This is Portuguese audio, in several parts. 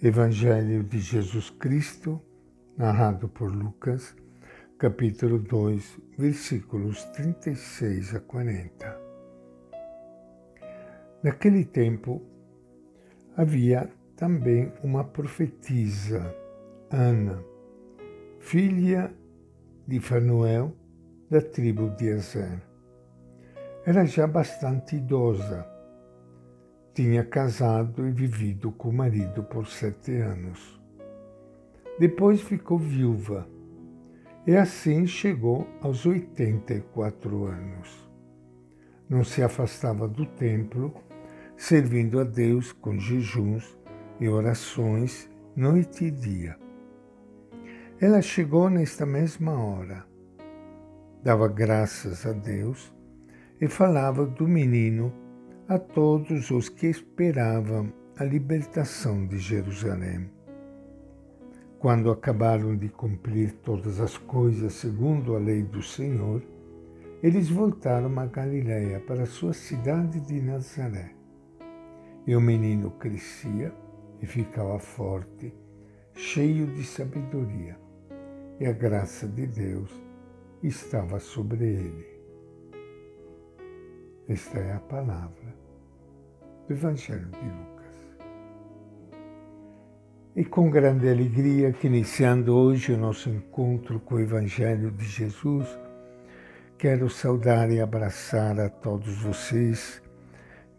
Evangelho de Jesus Cristo, narrado por Lucas, capítulo 2, versículos 36 a 40. Naquele tempo, havia também uma profetisa, Ana, filha de Fanuel, da tribo de Azer. Era já bastante idosa tinha casado e vivido com o marido por sete anos. Depois ficou viúva e assim chegou aos 84 anos. Não se afastava do templo, servindo a Deus com jejuns e orações noite e dia. Ela chegou nesta mesma hora, dava graças a Deus e falava do menino a todos os que esperavam a libertação de Jerusalém. Quando acabaram de cumprir todas as coisas segundo a lei do Senhor, eles voltaram a Galiléia para sua cidade de Nazaré. E o menino crescia e ficava forte, cheio de sabedoria, e a graça de Deus estava sobre ele. Esta é a palavra do Evangelho de Lucas. E com grande alegria que iniciando hoje o nosso encontro com o Evangelho de Jesus, quero saudar e abraçar a todos vocês,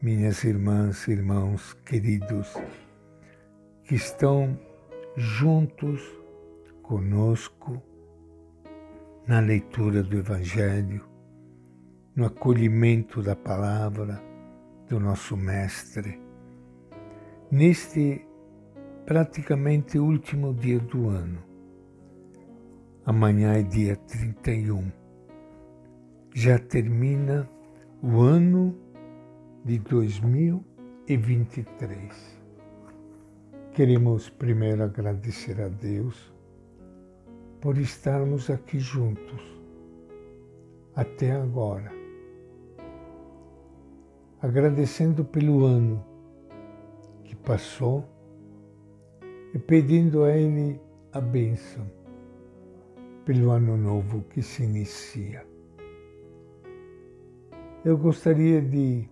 minhas irmãs e irmãos queridos, que estão juntos conosco na leitura do Evangelho, no acolhimento da palavra, do nosso Mestre, neste praticamente último dia do ano. Amanhã é dia 31. Já termina o ano de 2023. Queremos primeiro agradecer a Deus por estarmos aqui juntos até agora agradecendo pelo ano que passou e pedindo a Ele a bênção pelo ano novo que se inicia. Eu gostaria de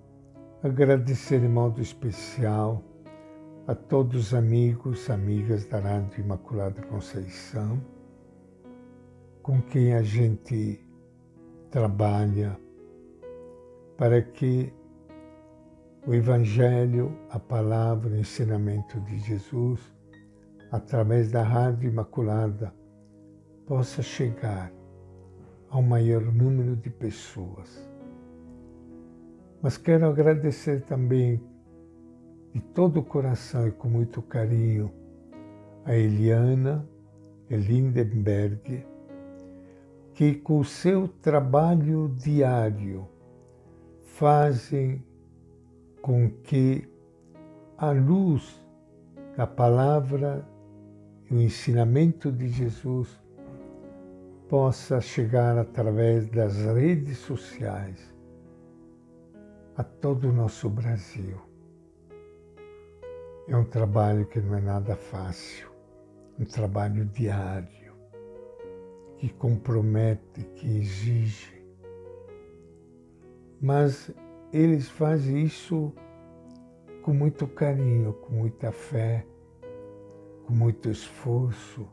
agradecer de modo especial a todos os amigos, amigas da Rádio Imaculada Conceição, com quem a gente trabalha para que o Evangelho, a palavra, o ensinamento de Jesus, através da Rádio Imaculada, possa chegar ao maior número de pessoas. Mas quero agradecer também de todo o coração e com muito carinho a Eliana Lindenberg, que com o seu trabalho diário fazem com que a luz da palavra e o ensinamento de Jesus possa chegar através das redes sociais a todo o nosso Brasil. É um trabalho que não é nada fácil, um trabalho diário, que compromete, que exige. Mas eles fazem isso com muito carinho, com muita fé, com muito esforço.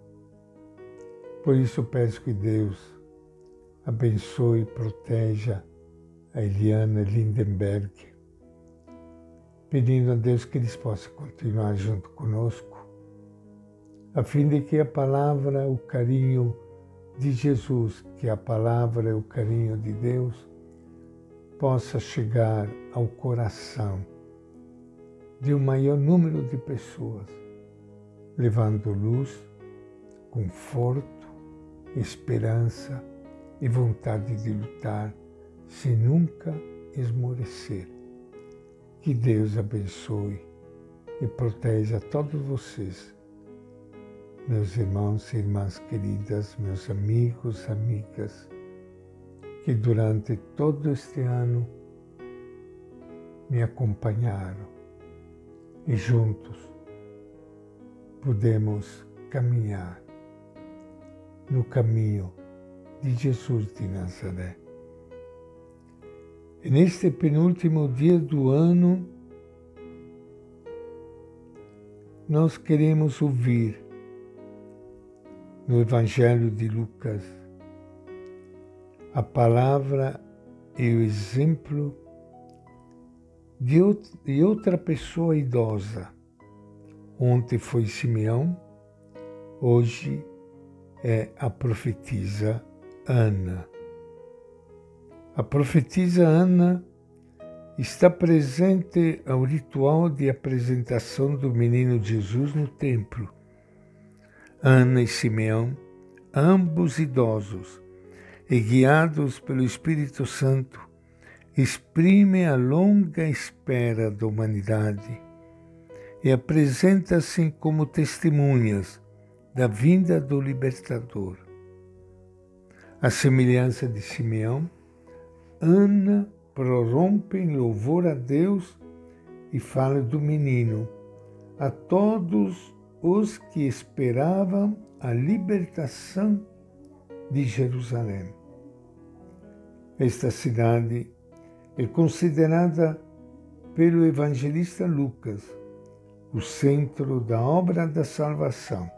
Por isso peço que Deus abençoe e proteja a Eliana Lindenberg, pedindo a Deus que eles possam continuar junto conosco, a fim de que a palavra, o carinho de Jesus, que a palavra é o carinho de Deus, possa chegar ao coração de um maior número de pessoas, levando luz, conforto, esperança e vontade de lutar sem nunca esmorecer. Que Deus abençoe e proteja todos vocês, meus irmãos e irmãs queridas, meus amigos, amigas que durante todo este ano me acompanharam e juntos podemos caminhar no caminho de Jesus de Nazaré. E neste penúltimo dia do ano, nós queremos ouvir no Evangelho de Lucas a palavra e o exemplo de outra pessoa idosa. Ontem foi Simeão, hoje é a profetisa Ana. A profetisa Ana está presente ao ritual de apresentação do menino Jesus no templo. Ana e Simeão, ambos idosos e guiados pelo Espírito Santo, exprimem a longa espera da humanidade e apresentam-se como testemunhas da vinda do Libertador. A semelhança de Simeão, Ana prorrompe em louvor a Deus e fala do menino a todos os que esperavam a libertação de Jerusalém. Esta cidade é considerada pelo evangelista Lucas o centro da obra da salvação.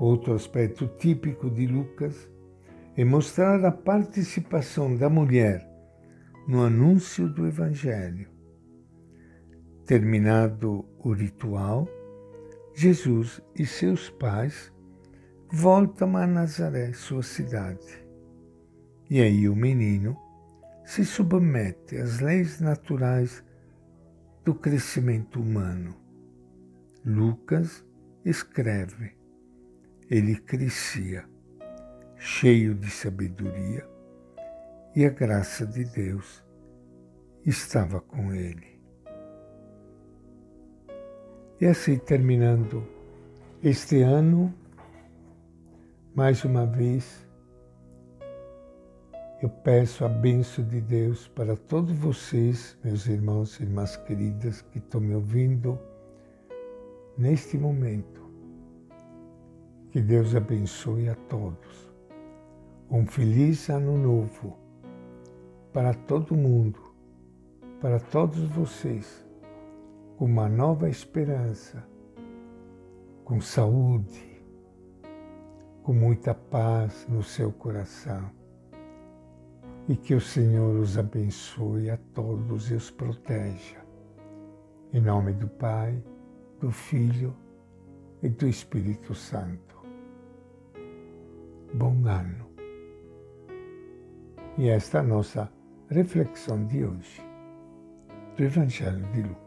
Outro aspecto típico de Lucas é mostrar a participação da mulher no anúncio do Evangelho. Terminado o ritual, Jesus e seus pais voltam a Nazaré, sua cidade. E aí o menino se submete às leis naturais do crescimento humano. Lucas escreve: ele crescia cheio de sabedoria, e a graça de Deus estava com ele. E assim, terminando este ano, mais uma vez, eu peço a benção de Deus para todos vocês, meus irmãos e irmãs queridas que estão me ouvindo neste momento. Que Deus abençoe a todos um feliz ano novo para todo mundo, para todos vocês, com uma nova esperança, com saúde, com muita paz no seu coração. E que o Senhor os abençoe a todos e os proteja. Em nome do Pai, do Filho e do Espírito Santo. Bom ano. E esta é a nossa reflexão de hoje do Evangelho de Lucas.